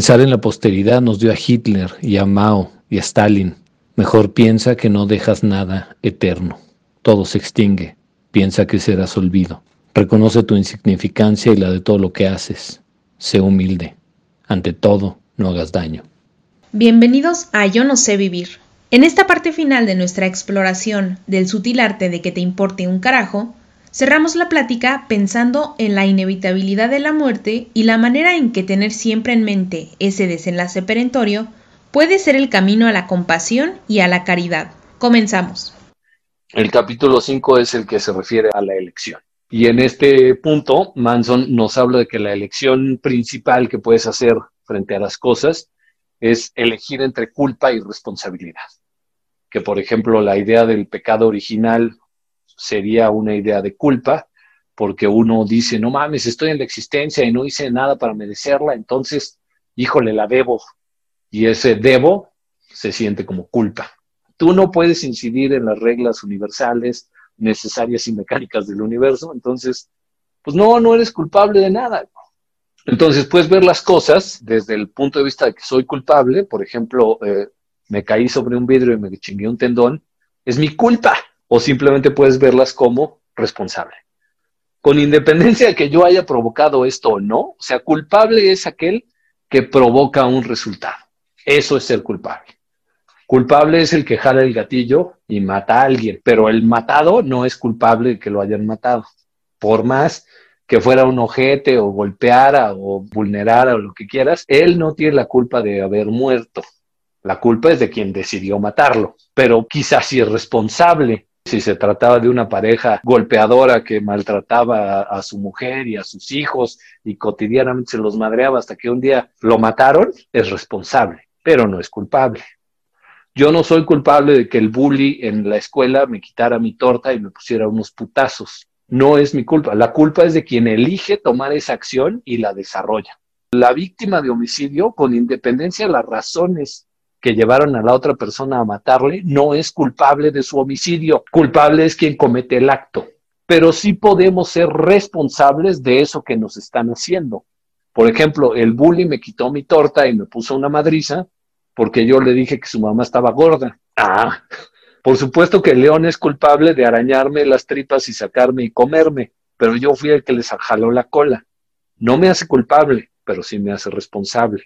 Pensar en la posteridad nos dio a Hitler y a Mao y a Stalin. Mejor piensa que no dejas nada eterno. Todo se extingue. Piensa que serás olvido. Reconoce tu insignificancia y la de todo lo que haces. Sé humilde. Ante todo, no hagas daño. Bienvenidos a Yo no sé vivir. En esta parte final de nuestra exploración del sutil arte de que te importe un carajo, cerramos la plática pensando en la inevitabilidad de la muerte y la manera en que tener siempre en mente ese desenlace perentorio puede ser el camino a la compasión y a la caridad. Comenzamos. El capítulo 5 es el que se refiere a la elección. Y en este punto, Manson nos habla de que la elección principal que puedes hacer frente a las cosas es elegir entre culpa y responsabilidad. Que, por ejemplo, la idea del pecado original sería una idea de culpa, porque uno dice, no mames, estoy en la existencia y no hice nada para merecerla, entonces, híjole, la debo. Y ese debo se siente como culpa. Tú no puedes incidir en las reglas universales, necesarias y mecánicas del universo, entonces, pues no, no eres culpable de nada. Entonces puedes ver las cosas desde el punto de vista de que soy culpable, por ejemplo, eh, me caí sobre un vidrio y me chingué un tendón, es mi culpa, o simplemente puedes verlas como responsable. Con independencia de que yo haya provocado esto o no, o sea, culpable es aquel que provoca un resultado. Eso es ser culpable. Culpable es el que jala el gatillo y mata a alguien, pero el matado no es culpable de que lo hayan matado. Por más que fuera un ojete o golpeara o vulnerara o lo que quieras, él no tiene la culpa de haber muerto. La culpa es de quien decidió matarlo, pero quizás sí es responsable. Si se trataba de una pareja golpeadora que maltrataba a, su mujer y a sus hijos y cotidianamente se los madreaba hasta que un día lo mataron, es responsable, pero no es culpable. Yo no soy culpable de que el bully en la escuela me quitara mi torta y me pusiera unos putazos no es mi culpa. La culpa es de quien elige tomar esa acción y la desarrolla. La víctima de homicidio, con independencia de las razones que llevaron a la otra persona a matarle, no es culpable de su homicidio. Culpable es quien comete el acto. Pero sí podemos ser responsables de eso que nos están haciendo. Por ejemplo, el bully me quitó mi torta y me puso una madriza porque yo le dije que su mamá estaba gorda. Ah, por supuesto que el león es culpable de arañarme las tripas y sacarme y comerme, pero yo fui el que les jaló la cola. No me hace culpable, pero sí me hace responsable.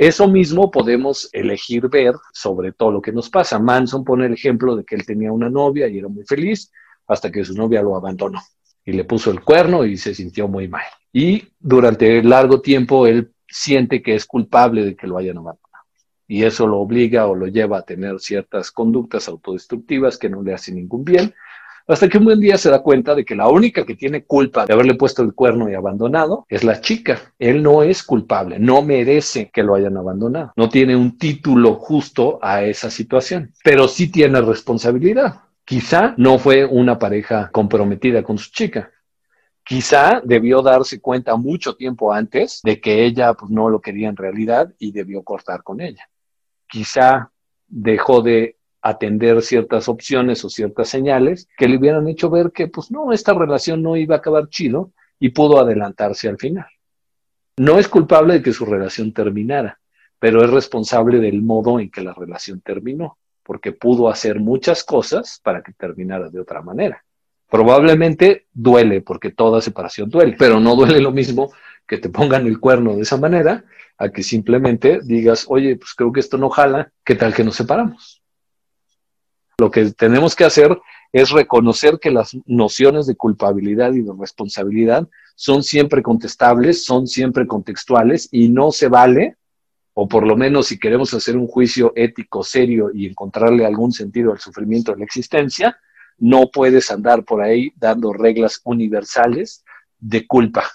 Eso mismo podemos elegir ver sobre todo lo que nos pasa. Manson pone el ejemplo de que él tenía una novia y era muy feliz hasta que su novia lo abandonó y le puso el cuerno y se sintió muy mal. Y durante largo tiempo él siente que es culpable de que lo hayan abandonado y eso lo obliga o lo lleva a tener ciertas conductas autodestructivas que no le hacen ningún bien, hasta que un buen día se da cuenta de que la única que tiene culpa de haberle puesto el cuerno y abandonado es la chica. Él no es culpable, no merece que lo hayan abandonado, no tiene un título justo a esa situación, pero sí tiene responsabilidad. Quizá no fue una pareja comprometida con su chica, quizá debió darse cuenta mucho tiempo antes de que ella pues, no lo quería en realidad y debió cortar con ella quizá dejó de atender ciertas opciones o ciertas señales que le hubieran hecho ver que, pues no, esta relación no iba a acabar chido y pudo adelantarse al final. No es culpable de que su relación terminara, pero es responsable del modo en que la relación terminó, porque pudo hacer muchas cosas para que terminara de otra manera. Probablemente duele, porque toda separación duele, pero no duele lo mismo que te pongan el cuerno de esa manera a que simplemente digas, oye, pues creo que esto no jala, ¿qué tal que nos separamos? Lo que tenemos que hacer es reconocer que las nociones de culpabilidad y de responsabilidad son siempre contestables, son siempre contextuales y no se vale, o por lo menos si queremos hacer un juicio ético serio y encontrarle algún sentido al sufrimiento de la existencia, no puedes andar por ahí dando reglas universales de culpa.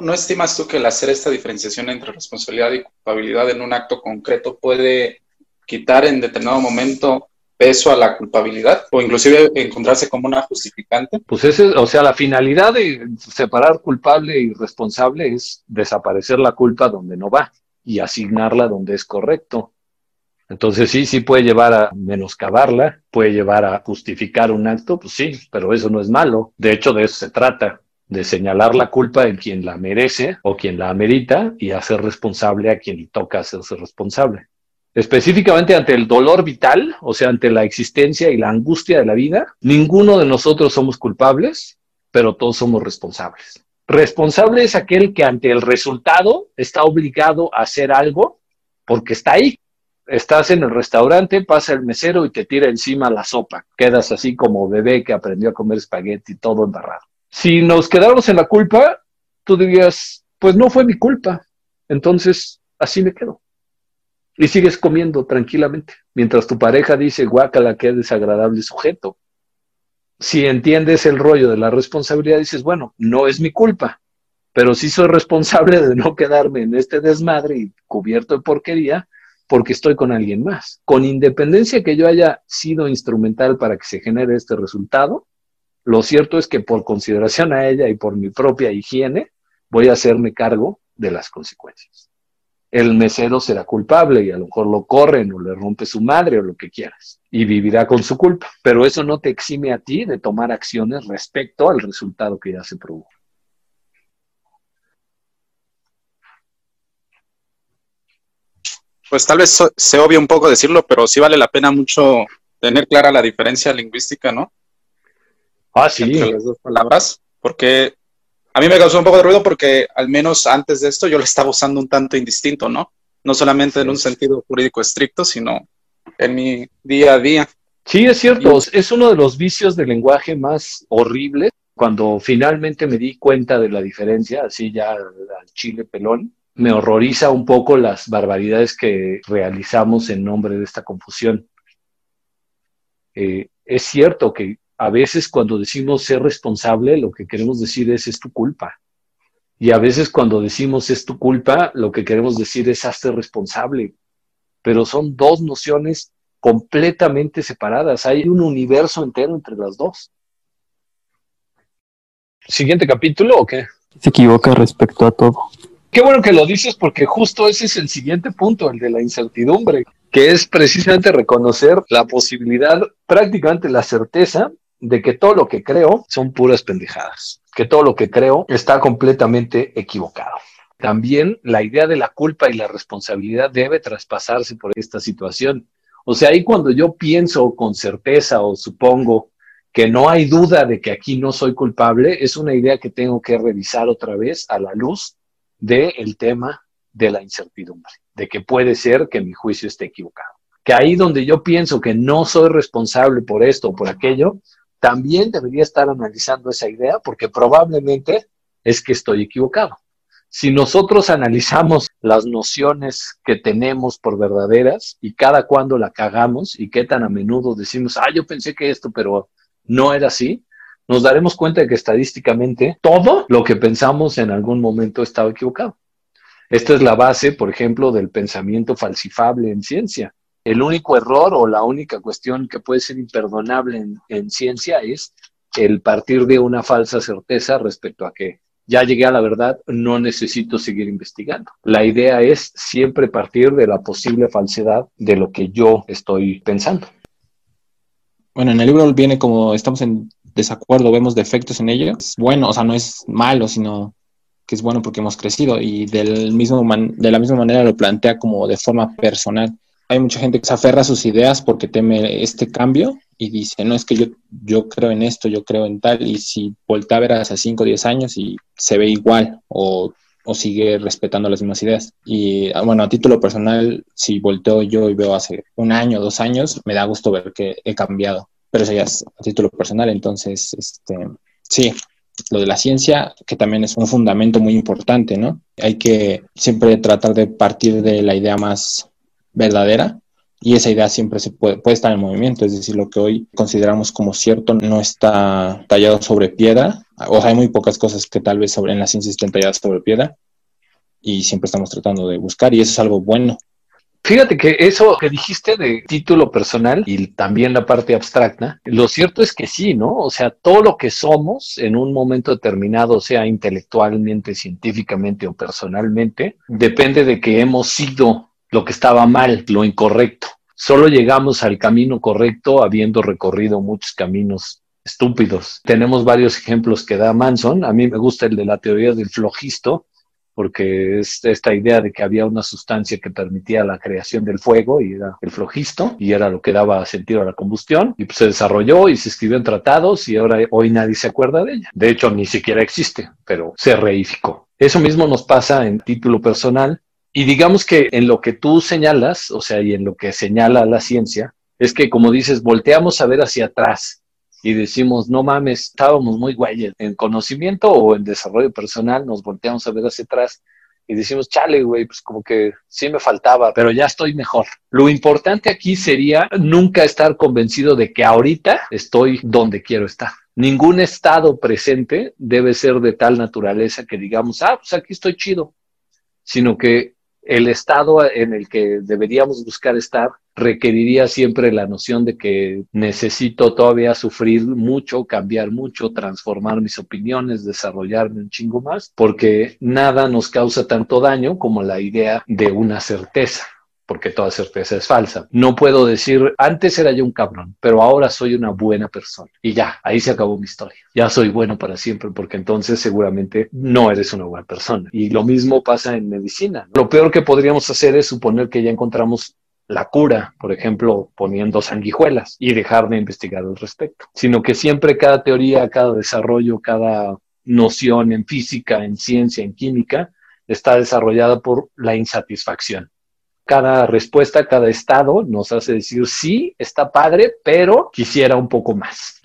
¿No estimas tú que el hacer esta diferenciación entre responsabilidad y culpabilidad en un acto concreto puede quitar en determinado momento peso a la culpabilidad o inclusive encontrarse como una justificante? Pues ese, o sea, la finalidad de separar culpable y responsable es desaparecer la culpa donde no va y asignarla donde es correcto. Entonces sí, sí puede llevar a menoscabarla, puede llevar a justificar un acto, pues sí, pero eso no es malo. De hecho, de eso se trata de señalar la culpa en quien la merece o quien la amerita y hacer responsable a quien le toca hacerse responsable. Específicamente ante el dolor vital, o sea, ante la existencia y la angustia de la vida, ninguno de nosotros somos culpables, pero todos somos responsables. Responsable es aquel que ante el resultado está obligado a hacer algo porque está ahí. Estás en el restaurante, pasa el mesero y te tira encima la sopa. Quedas así como bebé que aprendió a comer espagueti todo embarrado. Si nos quedamos en la culpa, tú dirías, pues no fue mi culpa. Entonces, así me quedo. Y sigues comiendo tranquilamente, mientras tu pareja dice, guácala, qué desagradable sujeto. Si entiendes el rollo de la responsabilidad, dices, bueno, no es mi culpa, pero sí soy responsable de no quedarme en este desmadre y cubierto de porquería porque estoy con alguien más. Con independencia que yo haya sido instrumental para que se genere este resultado, lo cierto es que por consideración a ella y por mi propia higiene, voy a hacerme cargo de las consecuencias. El mesero será culpable y a lo mejor lo corren o le rompe su madre o lo que quieras y vivirá con su culpa, pero eso no te exime a ti de tomar acciones respecto al resultado que ya se produjo. Pues tal vez se obvia un poco decirlo, pero sí vale la pena mucho tener clara la diferencia lingüística, ¿no? Ah, sí. Entre las dos palabras, porque a mí me causó un poco de ruido porque al menos antes de esto yo lo estaba usando un tanto indistinto, ¿no? No solamente en un sentido jurídico estricto, sino en mi día a día. Sí, es cierto, es uno de los vicios del lenguaje más horribles. Cuando finalmente me di cuenta de la diferencia, así ya al chile pelón, me horroriza un poco las barbaridades que realizamos en nombre de esta confusión. Eh, es cierto que a veces cuando decimos ser responsable, lo que queremos decir es es tu culpa. Y a veces cuando decimos es tu culpa, lo que queremos decir es hazte responsable. Pero son dos nociones completamente separadas. Hay un universo entero entre las dos. ¿Siguiente capítulo o qué? Se equivoca respecto a todo. Qué bueno que lo dices porque justo ese es el siguiente punto, el de la incertidumbre, que es precisamente reconocer la posibilidad, prácticamente la certeza de que todo lo que creo son puras pendejadas, que todo lo que creo está completamente equivocado. También la idea de la culpa y la responsabilidad debe traspasarse por esta situación. O sea, ahí cuando yo pienso con certeza o supongo que no hay duda de que aquí no soy culpable, es una idea que tengo que revisar otra vez a la luz del tema de la incertidumbre, de que puede ser que mi juicio esté equivocado. Que ahí donde yo pienso que no soy responsable por esto o por aquello, también debería estar analizando esa idea porque probablemente es que estoy equivocado. Si nosotros analizamos las nociones que tenemos por verdaderas y cada cuando la cagamos y qué tan a menudo decimos, ah, yo pensé que esto, pero no era así, nos daremos cuenta de que estadísticamente todo lo que pensamos en algún momento estaba equivocado. Esta es la base, por ejemplo, del pensamiento falsifable en ciencia el único error o la única cuestión que puede ser imperdonable en, ciencia es el partir de una falsa certeza respecto a que ya llegué a la verdad, no necesito seguir investigando. La idea es siempre partir de la posible falsedad de lo que yo estoy pensando. Bueno, en el libro viene como estamos en desacuerdo, vemos defectos en ello. Es bueno, o sea, no es malo, sino que es bueno porque hemos crecido y del mismo de la misma manera lo plantea como de forma personal hay mucha gente que se aferra a sus ideas porque teme este cambio y dice, no es que yo, yo creo en esto, yo creo en tal, y si voltea a ver hace 5 o 10 años y se ve igual o, o, sigue respetando las mismas ideas. Y ah, bueno, a título personal, si volteo yo y veo hace un año, dos años, me da gusto ver que he cambiado, pero eso ya es a título personal, entonces, este, sí. Lo de la ciencia, que también es un fundamento muy importante, ¿no? Hay que siempre tratar de partir de la idea más verdadera y esa idea siempre se puede, puede estar en movimiento, es decir, lo que hoy consideramos como cierto no está tallado sobre piedra, o sea, hay muy pocas cosas que tal vez sobre, en la ciencia estén talladas sobre piedra y siempre estamos tratando de buscar y eso es algo bueno. Fíjate que eso que dijiste de título personal y también la parte abstracta, lo cierto es que sí, ¿no? O sea, todo lo que somos en un momento determinado, sea intelectualmente, científicamente o personalmente, depende de que hemos sido lo que estaba mal, lo incorrecto. Solo llegamos al camino correcto habiendo recorrido muchos caminos estúpidos. Tenemos varios ejemplos que da Manson. A mí me gusta el de la teoría del flojisto, porque es esta idea de que había una sustancia que permitía la creación del fuego y era el flojisto y era lo que daba sentido a la combustión y pues se desarrolló y se escribió en tratados y ahora hoy nadie se acuerda de ella. De hecho, ni siquiera existe, pero se reificó. Eso mismo nos pasa en título personal y digamos que en lo que tú señalas, o sea, y en lo que señala la ciencia, es que como dices, volteamos a ver hacia atrás y decimos, no mames, estábamos muy güeyes en conocimiento o en desarrollo personal, nos volteamos a ver hacia atrás y decimos, chale, güey, pues como que sí me faltaba, pero ya estoy mejor. Lo importante aquí sería nunca estar convencido de que ahorita estoy donde quiero estar. Ningún estado presente debe ser de tal naturaleza que digamos, ah, pues aquí estoy chido, sino que el estado en el que deberíamos buscar estar requeriría siempre la noción de que necesito todavía sufrir mucho, cambiar mucho, transformar mis opiniones, desarrollarme un chingo más, porque nada nos causa tanto daño como la idea de una certeza porque toda certeza es falsa. No puedo decir, antes era yo un cabrón, pero ahora soy una buena persona. Y ya, ahí se acabó mi historia. Ya soy bueno para siempre, porque entonces seguramente no eres una buena persona. Y lo mismo pasa en medicina. Lo peor que podríamos hacer es suponer que ya encontramos la cura, por ejemplo, poniendo sanguijuelas y dejar de investigar al respecto, sino que siempre cada teoría, cada desarrollo, cada noción en física, en ciencia, en química, está desarrollada por la insatisfacción cada respuesta, cada estado nos hace decir, sí, está padre, pero quisiera un poco más.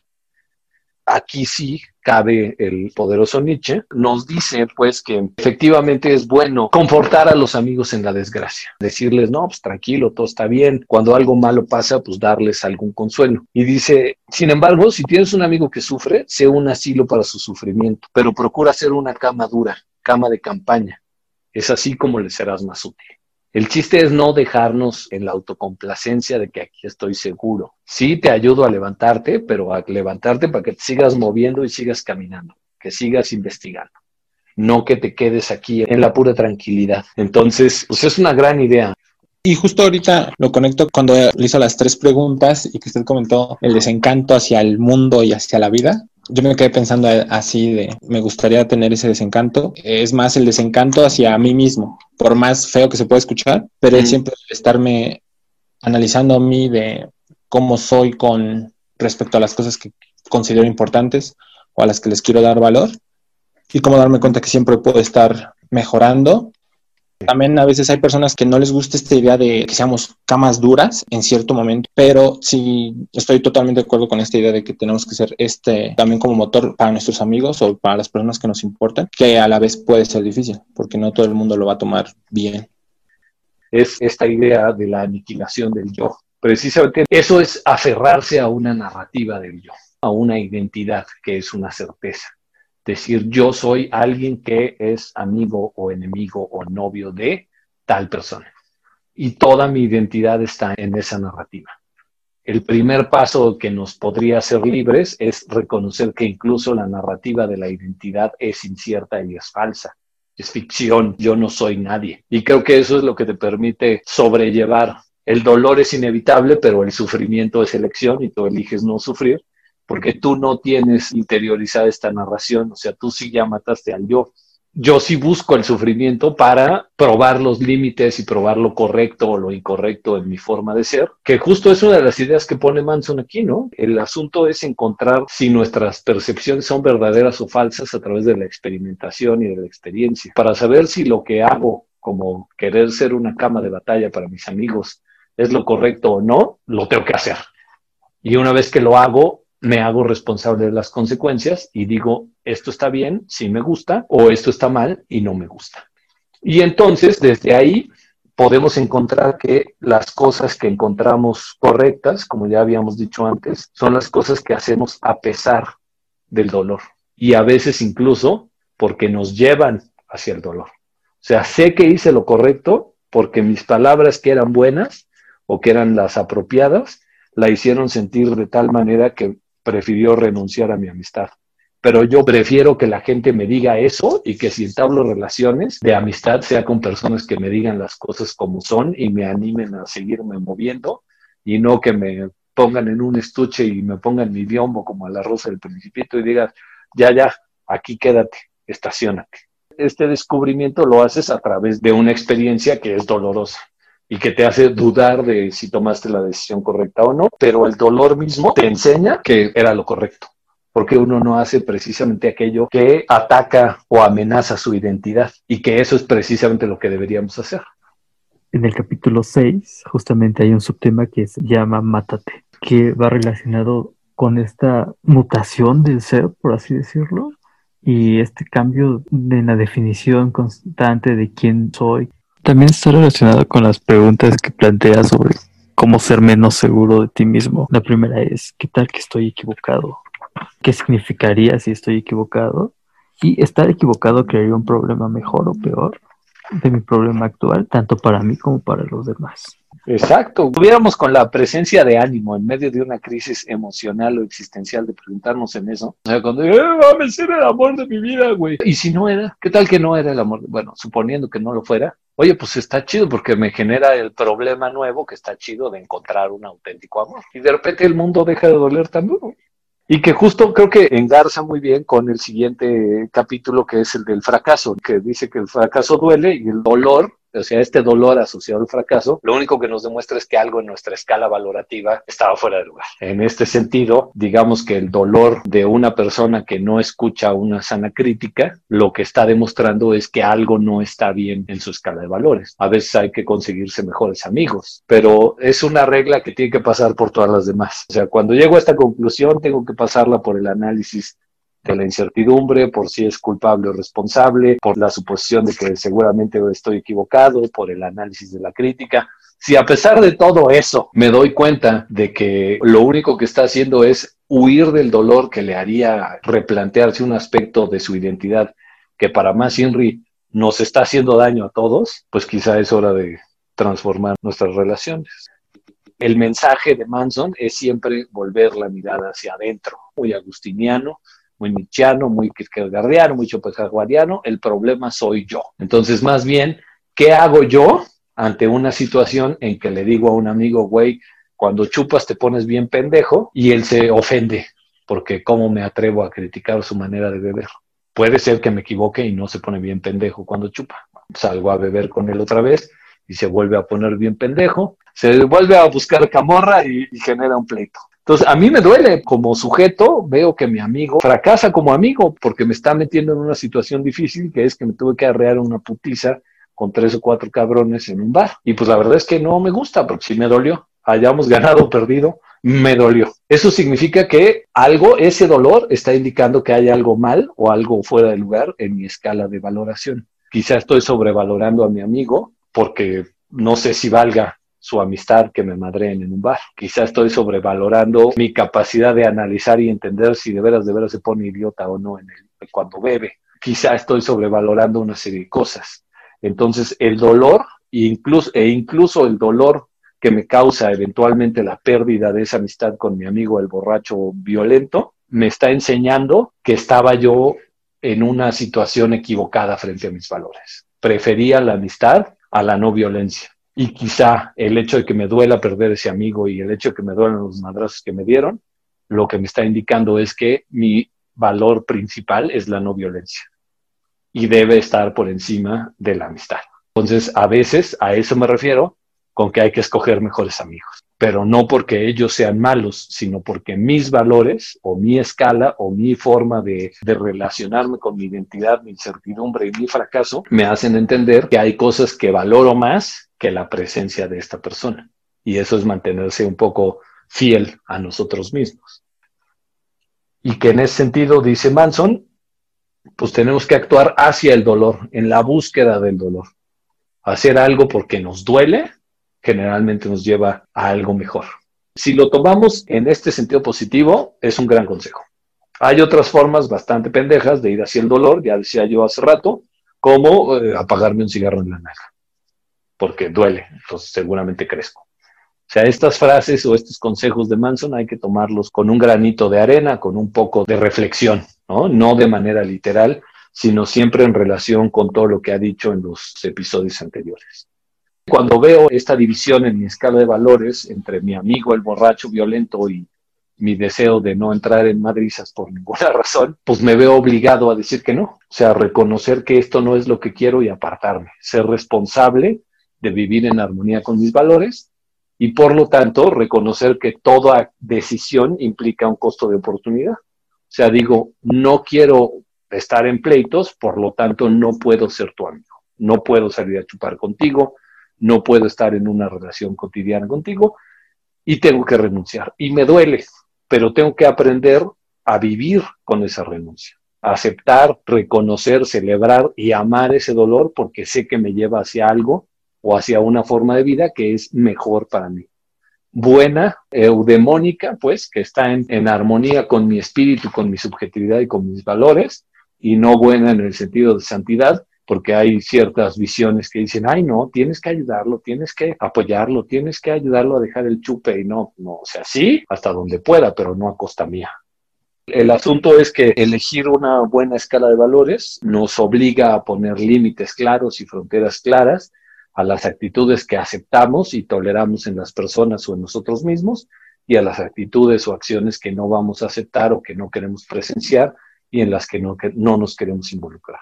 Aquí sí cabe el poderoso Nietzsche, nos dice pues que efectivamente es bueno confortar a los amigos en la desgracia, decirles, no, pues tranquilo, todo está bien, cuando algo malo pasa, pues darles algún consuelo. Y dice, sin embargo, si tienes un amigo que sufre, sé un asilo para su sufrimiento, pero procura ser una cama dura, cama de campaña. Es así como le serás más útil. El chiste es no dejarnos en la autocomplacencia de que aquí estoy seguro. Sí, te ayudo a levantarte, pero a levantarte para que te sigas moviendo y sigas caminando, que sigas investigando. No que te quedes aquí en la pura tranquilidad. Entonces, pues es una gran idea. Y justo ahorita lo conecto cuando le hizo las tres preguntas y que usted comentó el desencanto hacia el mundo y hacia la vida yo me quedé pensando así de, me gustaría tener ese desencanto. Es más el desencanto hacia mí mismo, por más feo que se pueda escuchar, pero es siempre estarme analizando a mí de cómo soy con respecto a las cosas que considero importantes o a las que les quiero dar valor y cómo darme cuenta que siempre puedo estar mejorando también a veces hay personas que no les gusta esta idea de que seamos camas duras en cierto momento, pero sí estoy totalmente de acuerdo con esta idea de que tenemos que ser este también como motor para nuestros amigos o para las personas que nos importan, que a la vez puede ser difícil, porque no todo el mundo lo va a tomar bien. Es esta idea de la aniquilación del yo. Precisamente eso es aferrarse a una narrativa del yo, a una identidad que es una certeza decir yo soy alguien que es amigo o enemigo o novio de tal persona. Y toda mi identidad está en esa narrativa. El primer paso que nos podría hacer libres es reconocer que incluso la narrativa de la identidad es incierta y es falsa. Es ficción, yo no soy nadie. Y creo que eso es lo que te permite sobrellevar. El dolor es inevitable, pero el sufrimiento es elección y tú eliges no sufrir porque tú no tienes interiorizada esta narración, o sea, tú sí ya mataste al yo. Yo sí busco el sufrimiento para probar los límites y probar lo correcto o lo incorrecto en mi forma de ser, que justo es una de las ideas que pone Manson aquí, ¿no? El asunto es encontrar si nuestras percepciones son verdaderas o falsas a través de la experimentación y de la experiencia, para saber si lo que hago como querer ser una cama de batalla para mis amigos es lo correcto o no, lo tengo que hacer. Y una vez que lo hago, me hago responsable de las consecuencias y digo, esto está bien, sí me gusta, o esto está mal y no me gusta. Y entonces, desde ahí, podemos encontrar que las cosas que encontramos correctas, como ya habíamos dicho antes, son las cosas que hacemos a pesar del dolor. Y a veces incluso porque nos llevan hacia el dolor. O sea, sé que hice lo correcto porque mis palabras que eran buenas o que eran las apropiadas, la hicieron sentir de tal manera que prefirió renunciar a mi amistad. Pero yo prefiero que la gente me diga eso y que si entablo relaciones de amistad sea con personas que me digan las cosas como son y me animen a seguirme moviendo y no que me pongan en un estuche y me pongan mi biombo como a la rosa del principito y digas, ya, ya, aquí quédate, estacionate. Este descubrimiento lo haces a través de una experiencia que es dolorosa y que te hace dudar de si tomaste la decisión correcta o no, pero el dolor mismo te enseña que era lo correcto, porque uno no hace precisamente aquello que ataca o amenaza su identidad y que eso es precisamente lo que deberíamos hacer. En el capítulo 6 justamente hay un subtema que se llama Mátate, que va relacionado con esta mutación del ser, por así decirlo, y este cambio de la definición constante de quién soy. También está relacionado con las preguntas que planteas sobre cómo ser menos seguro de ti mismo. La primera es, ¿qué tal que estoy equivocado? ¿Qué significaría si estoy equivocado? Y estar equivocado crearía un problema mejor o peor de mi problema actual, tanto para mí como para los demás. Exacto. Tuviéramos con la presencia de ánimo en medio de una crisis emocional o existencial de preguntarnos en eso. O sea, cuando eh, va a ser el amor de mi vida, güey. Y si no era, ¿qué tal que no era el amor? Bueno, suponiendo que no lo fuera, oye, pues está chido porque me genera el problema nuevo que está chido de encontrar un auténtico amor. Y de repente el mundo deja de doler duro. Y que justo creo que engarza muy bien con el siguiente capítulo que es el del fracaso, que dice que el fracaso duele y el dolor o sea, este dolor asociado al fracaso, lo único que nos demuestra es que algo en nuestra escala valorativa estaba fuera de lugar. En este sentido, digamos que el dolor de una persona que no escucha una sana crítica, lo que está demostrando es que algo no está bien en su escala de valores. A veces hay que conseguirse mejores amigos, pero es una regla que tiene que pasar por todas las demás. O sea, cuando llego a esta conclusión, tengo que pasarla por el análisis de la incertidumbre, por si es culpable o responsable, por la suposición de que seguramente estoy equivocado, por el análisis de la crítica. Si a pesar de todo eso me doy cuenta de que lo único que está haciendo es huir del dolor que le haría replantearse un aspecto de su identidad que para más Henry nos está haciendo daño a todos, pues quizá es hora de transformar nuestras relaciones. El mensaje de Manson es siempre volver la mirada hacia adentro, muy agustiniano, muy nietzscheano, muy kierkegaardiano, muy schopenhaueriano, el problema soy yo. Entonces, más bien, ¿qué hago yo ante una situación en que le digo a un amigo, güey, cuando chupas te pones bien pendejo y él se ofende porque cómo me atrevo a criticar su manera de beber? Puede ser que me equivoque y no se pone bien pendejo cuando chupa. Salgo a beber con él otra vez y se vuelve a poner bien pendejo, se vuelve a buscar camorra y, y genera un pleito. Entonces, a mí me duele como sujeto, veo que mi amigo fracasa como amigo porque me está metiendo en una situación difícil que es que me tuve que arrear una putiza con tres o cuatro cabrones en un bar. Y pues la verdad es que no me gusta porque si me dolió, hayamos ganado o perdido, me dolió. Eso significa que algo, ese dolor está indicando que hay algo mal o algo fuera de lugar en mi escala de valoración. Quizá estoy sobrevalorando a mi amigo porque no sé si valga su amistad que me madreen en un bar. Quizá estoy sobrevalorando mi capacidad de analizar y entender si de veras, de veras se pone idiota o no cuando bebe. Quizá estoy sobrevalorando una serie de cosas. Entonces, el dolor incluso, e incluso el dolor que me causa eventualmente la pérdida de esa amistad con mi amigo el borracho violento, me está enseñando que estaba yo en una situación equivocada frente a mis valores. Prefería la amistad a la no violencia. Y quizá el hecho de que me duela perder ese amigo y el hecho de que me duelen los madrazos que me dieron, lo que me está indicando es que mi valor principal es la no violencia y debe estar por encima de la amistad. Entonces, a veces a eso me refiero con que hay que escoger mejores amigos, pero no porque ellos sean malos, sino porque mis valores o mi escala o mi forma de, relacionarme con mi identidad, mi incertidumbre y mi fracaso me hacen entender que hay cosas que valoro más que la presencia de esta persona. Y eso es mantenerse un poco fiel a nosotros mismos. Y que en ese sentido, dice Manson, pues tenemos que actuar hacia el dolor, en la búsqueda del dolor. Hacer algo porque nos duele, generalmente nos lleva a algo mejor. Si lo tomamos en este sentido positivo, es un gran consejo. Hay otras formas bastante pendejas de ir hacia el dolor, ya decía yo hace rato, como eh, apagarme un cigarro en la nalga porque duele, entonces seguramente crezco. O sea, estas frases o estos consejos de Manson hay que tomarlos con un granito de arena, con un poco de reflexión, ¿no? No de manera literal, sino siempre en relación con todo lo que ha dicho en los episodios anteriores. Cuando veo esta división en mi escala de valores entre mi amigo el borracho violento y mi deseo de no entrar en madrizas por ninguna razón, pues me veo obligado a decir que no. O sea, reconocer que esto no es lo que quiero y apartarme. Ser responsable de vivir en armonía con mis valores y por lo tanto reconocer que toda decisión implica un costo de oportunidad. O sea, digo, no quiero estar en pleitos, por lo tanto no puedo ser tu amigo. No puedo salir a chupar contigo, no puedo estar en una relación cotidiana contigo y tengo que renunciar. Y me duele, pero tengo que aprender a vivir con esa renuncia, a aceptar, reconocer, celebrar y amar ese dolor porque sé que me lleva hacia algo o hacia una forma de vida que es mejor para mí. Buena, eudemónica, pues, que está en, en armonía con mi espíritu, con mi subjetividad y con mis valores, y no buena en el sentido de santidad, porque hay ciertas visiones que dicen, ay, no, tienes que ayudarlo, tienes que apoyarlo, tienes que ayudarlo a dejar el chupe y no, no, o sea, sí, hasta donde pueda, pero no a costa mía. El asunto es que elegir una buena escala de valores nos obliga a poner límites claros y fronteras claras a las actitudes que aceptamos y toleramos en las personas o en nosotros mismos y a las actitudes o acciones que no vamos a aceptar o que no queremos presenciar y en las que no, que no nos queremos involucrar.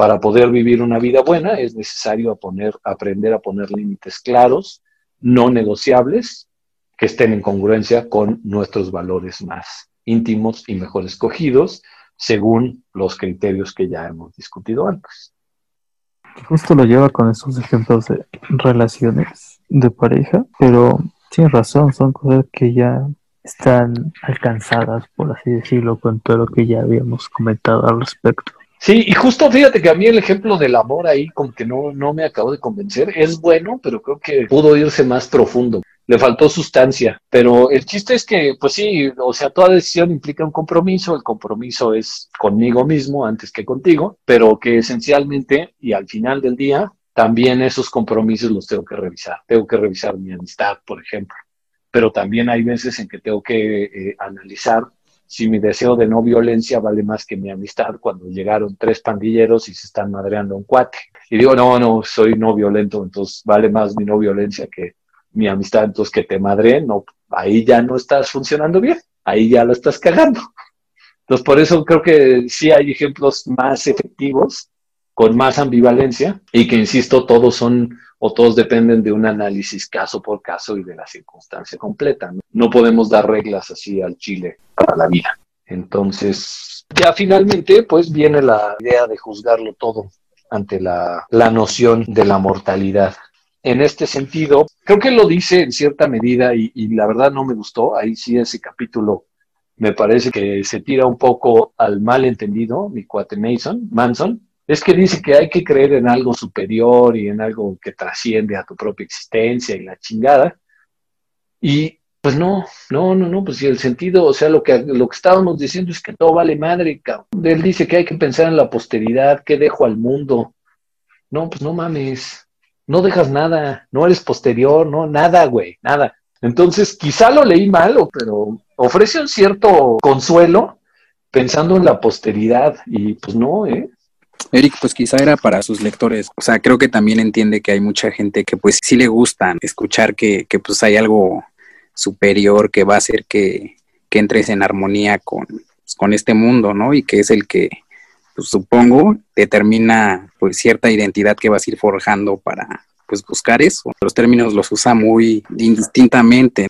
Para poder vivir una vida buena es necesario aprender a poner límites claros, no negociables, que estén en congruencia con nuestros valores más íntimos y mejor escogidos, según los criterios que ya hemos discutido antes. Justo lo lleva con esos ejemplos de relaciones de pareja, pero tiene razón, son cosas que ya están alcanzadas, por así decirlo, con todo lo que ya habíamos comentado al respecto. Sí, y justo fíjate que a mí el ejemplo del amor ahí como que no, no me acabo de convencer. Es bueno, pero creo que pudo irse más profundo. Le faltó sustancia, pero el chiste es que, pues sí, o sea, toda decisión implica un compromiso. El compromiso es conmigo mismo antes que contigo, pero que esencialmente y al final del día, también esos compromisos los tengo que revisar. Tengo que revisar mi amistad, por ejemplo, pero también hay veces en que tengo que eh, analizar si mi deseo de no violencia vale más que mi amistad cuando llegaron tres pandilleros y se están madreando un cuate. Y digo, no, no, soy no violento, entonces vale más mi no violencia que mi amistad, entonces que te madre, no, ahí ya no estás funcionando bien, ahí ya lo estás cagando. Entonces, por eso creo que sí hay ejemplos más efectivos, con más ambivalencia, y que, insisto, todos son o todos dependen de un análisis caso por caso y de la circunstancia completa. No, podemos dar reglas así al Chile para la vida. Entonces, ya finalmente, pues viene la idea de juzgarlo todo ante la, noción de la mortalidad. En este sentido, creo que lo dice en cierta medida y, y la verdad no me gustó. Ahí sí ese capítulo me parece que se tira un poco al malentendido, mi cuate Mason, Manson, es que dice que hay que creer en algo superior y en algo que trasciende a tu propia existencia y la chingada. Y pues no, no, no, no, pues si el sentido, o sea, lo que, lo que estábamos diciendo es que todo vale madre, cabrón. Él dice que hay que pensar en la posteridad, qué dejo al mundo. No, pues no mames, no dejas nada, no eres posterior, no, nada, güey, nada. Entonces, quizá lo leí mal, pero ofrece un cierto consuelo pensando en la posteridad y pues no, ¿eh? Eric, pues quizá era para sus lectores. O sea, creo que también entiende que hay mucha gente que pues sí le gustan escuchar que, que pues hay algo superior que va a hacer que, que entres en armonía con, pues, con este mundo, ¿no? Y que es el que, pues, supongo, determina pues cierta identidad que vas a ir forjando para pues buscar eso. Los términos los usa muy indistintamente.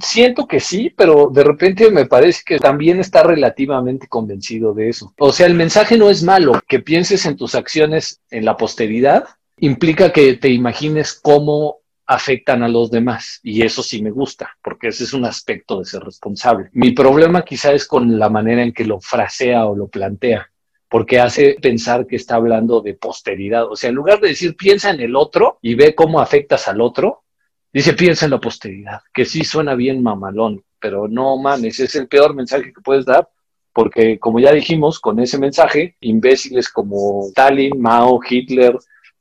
Siento que sí, pero de repente me parece que también está relativamente convencido de eso. O sea, el mensaje no es malo. Que pienses en tus acciones en la posteridad implica que te imagines cómo afectan a los demás. Y eso sí me gusta, porque ese es un aspecto de ser responsable. Mi problema quizá es con la manera en que lo frasea o lo plantea, porque hace pensar que está hablando de posteridad. O sea, en lugar de decir piensa en el otro y ve cómo afectas al otro, Dice, piensa en la posteridad, que sí suena bien mamalón, pero no mames, es el peor mensaje que puedes dar, porque como ya dijimos, con ese mensaje, imbéciles como Stalin, Mao, Hitler,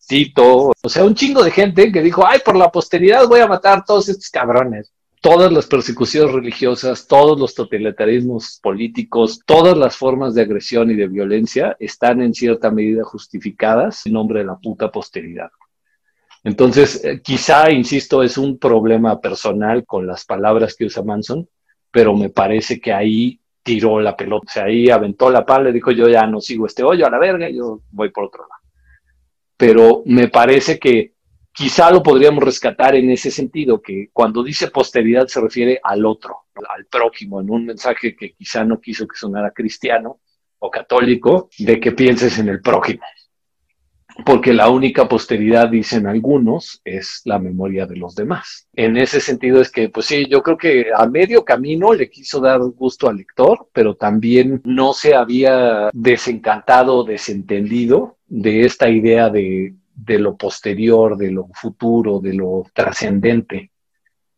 Tito, o sea, un chingo de gente que dijo, ay, por la posteridad voy a matar a todos estos cabrones. Todas las persecuciones religiosas, todos los totalitarismos políticos, todas las formas de agresión y de violencia están en cierta medida justificadas en nombre de la puta posteridad. Entonces, eh, quizá, insisto, es un problema personal con las palabras que usa Manson, pero me parece que ahí tiró la pelota, o sea, ahí aventó la pala y dijo, yo ya no sigo este hoyo a la verga, yo voy por otro lado. Pero me parece que quizá lo podríamos rescatar en ese sentido, que cuando dice posteridad se refiere al otro, al prójimo, en un mensaje que quizá no quiso que sonara cristiano o católico, de que pienses en el prójimo porque la única posteridad, dicen algunos, es la memoria de los demás. En ese sentido es que, pues sí, yo creo que a medio camino le quiso dar gusto al lector, pero también no se había desencantado, desentendido de esta idea de, de lo posterior, de lo futuro, de lo trascendente.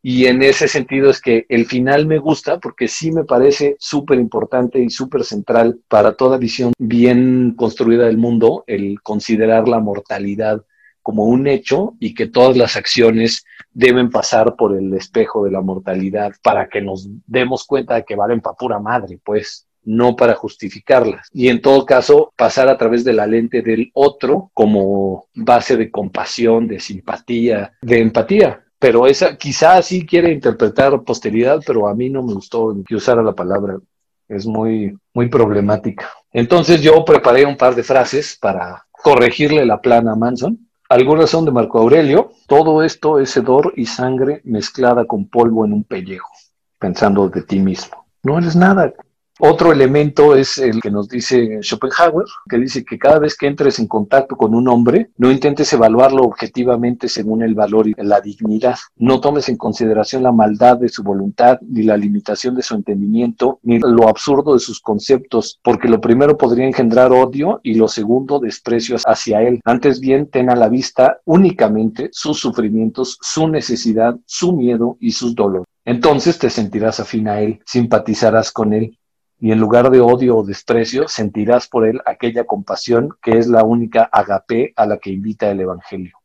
Y en ese sentido es que el final me gusta porque sí me parece súper importante y súper central para toda visión bien construida del mundo el considerar la mortalidad como un hecho y que todas las acciones deben pasar por el espejo de la mortalidad para que nos demos cuenta de que valen para pura madre, pues no para justificarlas. Y en todo caso, pasar a través de la lente del otro como base de compasión, de simpatía, de empatía pero esa quizás sí quiere interpretar posteridad, pero a mí no me gustó que usara la palabra. Es muy, muy problemática. Entonces yo preparé un par de frases para corregirle la plana a Manson. Algunas son de Marco Aurelio. Todo esto es hedor y sangre mezclada con polvo en un pellejo, pensando de ti mismo. No eres nada, otro elemento es el que nos dice Schopenhauer, que dice que cada vez que entres en contacto con un hombre, no intentes evaluarlo objetivamente según el valor y la dignidad. No tomes en consideración la maldad de su voluntad, ni la limitación de su entendimiento, ni lo absurdo de sus conceptos, porque lo primero podría engendrar odio y lo segundo desprecio hacia él. Antes bien, ten a la vista únicamente sus sufrimientos, su necesidad, su miedo y sus dolores. Entonces te sentirás afín a él, simpatizarás con él, y en lugar de odio o desprecio sentirás por él aquella compasión que es la única agape a la que invita el Evangelio.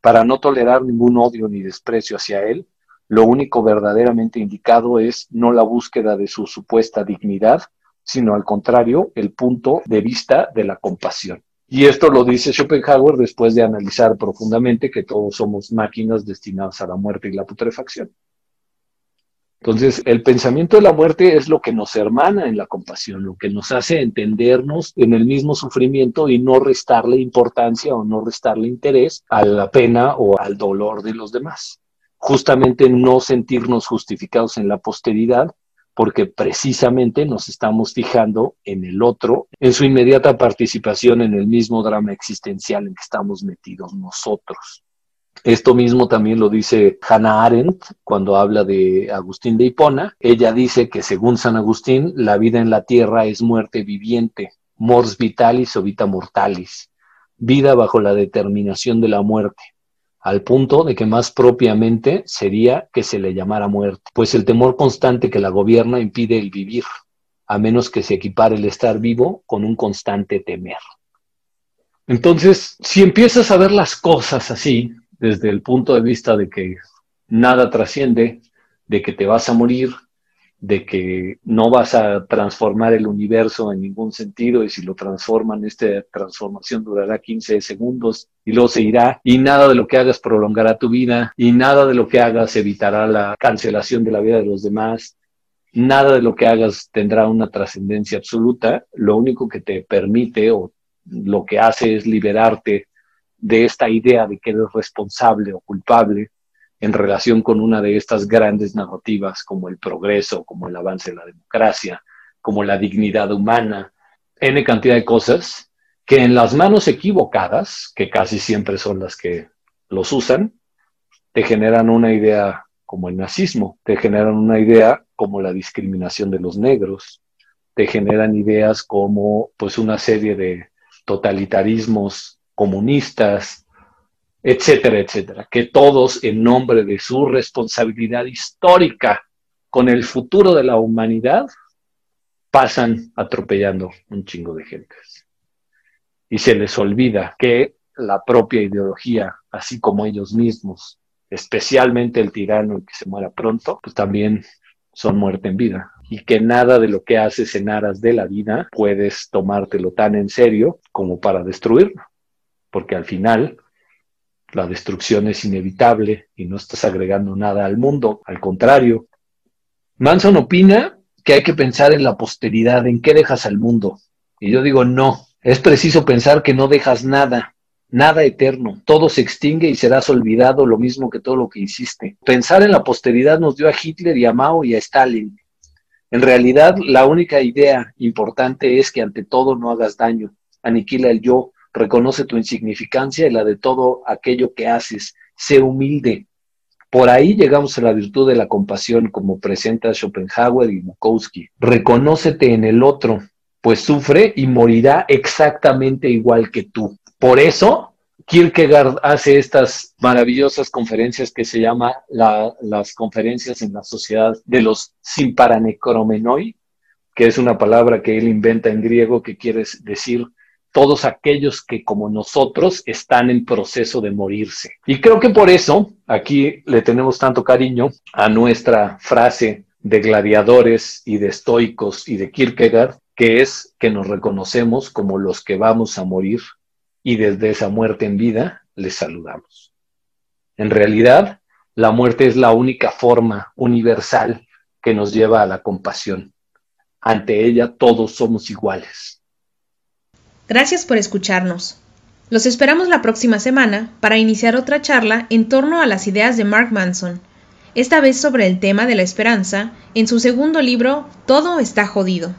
Para no tolerar ningún odio ni desprecio hacia él, lo único verdaderamente indicado es no la búsqueda de su supuesta dignidad, sino al contrario, el punto de vista de la compasión. Y esto lo dice Schopenhauer después de analizar profundamente que todos somos máquinas destinadas a la muerte y la putrefacción. Entonces, el pensamiento de la muerte es lo que nos hermana en la compasión, lo que nos hace entendernos en el mismo sufrimiento y no restarle importancia o no restarle interés a la pena o al dolor de los demás. Justamente no sentirnos justificados en la posteridad porque precisamente nos estamos fijando en el otro, en su inmediata participación en el mismo drama existencial en que estamos metidos nosotros. Esto mismo también lo dice Hannah Arendt cuando habla de Agustín de Hipona. Ella dice que según San Agustín, la vida en la tierra es muerte viviente, mors vitalis o vita mortalis, vida bajo la determinación de la muerte, al punto de que más propiamente sería que se le llamara muerte, pues el temor constante que la gobierna impide el vivir, a menos que se equipare el estar vivo con un constante temer. Entonces, si empiezas a ver las cosas así, desde el punto de vista de que nada trasciende, de que te vas a morir, de que no vas a transformar el universo en ningún sentido y si lo transforman, esta transformación durará 15 segundos y luego se irá y nada de lo que hagas prolongará tu vida y nada de lo que hagas evitará la cancelación de la vida de los demás. Nada de lo que hagas tendrá una trascendencia absoluta. Lo único que te permite o lo que hace es liberarte de esta idea de que eres responsable o culpable en relación con una de estas grandes narrativas como el progreso, como el avance de la democracia, como la dignidad humana, n cantidad de cosas que en las manos equivocadas, que casi siempre son las que los usan, te generan una idea como el nazismo, te generan una idea como la discriminación de los negros, te generan ideas como pues una serie de totalitarismos comunistas, etcétera, etcétera, que todos en nombre de su responsabilidad histórica con el futuro de la humanidad pasan atropellando un chingo de gentes. Y se les olvida que la propia ideología, así como ellos mismos, especialmente el tirano que se muera pronto, pues también son muerte en vida. Y que nada de lo que haces en aras de la vida puedes tomártelo tan en serio como para destruirlo porque al final la destrucción es inevitable y no estás agregando nada al mundo, al contrario. Manson opina que hay que pensar en la posteridad, en qué dejas al mundo. Y yo digo, no, es preciso pensar que no dejas nada, nada eterno, todo se extingue y serás olvidado lo mismo que todo lo que hiciste. Pensar en la posteridad nos dio a Hitler y a Mao y a Stalin. En realidad, la única idea importante es que ante todo no hagas daño, aniquila el yo, reconoce tu insignificancia y la de todo aquello que haces, sé humilde. Por ahí llegamos a la virtud de la compasión, como presenta Schopenhauer y Bukowski. Reconócete en el otro, pues sufre y morirá exactamente igual que tú. Por eso, Kierkegaard hace estas maravillosas conferencias que se llama las conferencias en la sociedad de los simparanecromenoi, que es una palabra que él inventa en griego que quiere decir todos aquellos que como nosotros están en proceso de morirse. Y creo que por eso aquí le tenemos tanto cariño a nuestra frase de gladiadores y de estoicos y de Kierkegaard, que es que nos reconocemos como los que vamos a morir y desde esa muerte en vida les saludamos. En realidad, la muerte es la única forma universal que nos lleva a la compasión. Ante ella todos somos iguales. Gracias por escucharnos. Los esperamos la próxima semana para iniciar otra charla en torno a las ideas de Mark Manson, esta vez sobre el tema de la esperanza en su segundo libro Todo está jodido.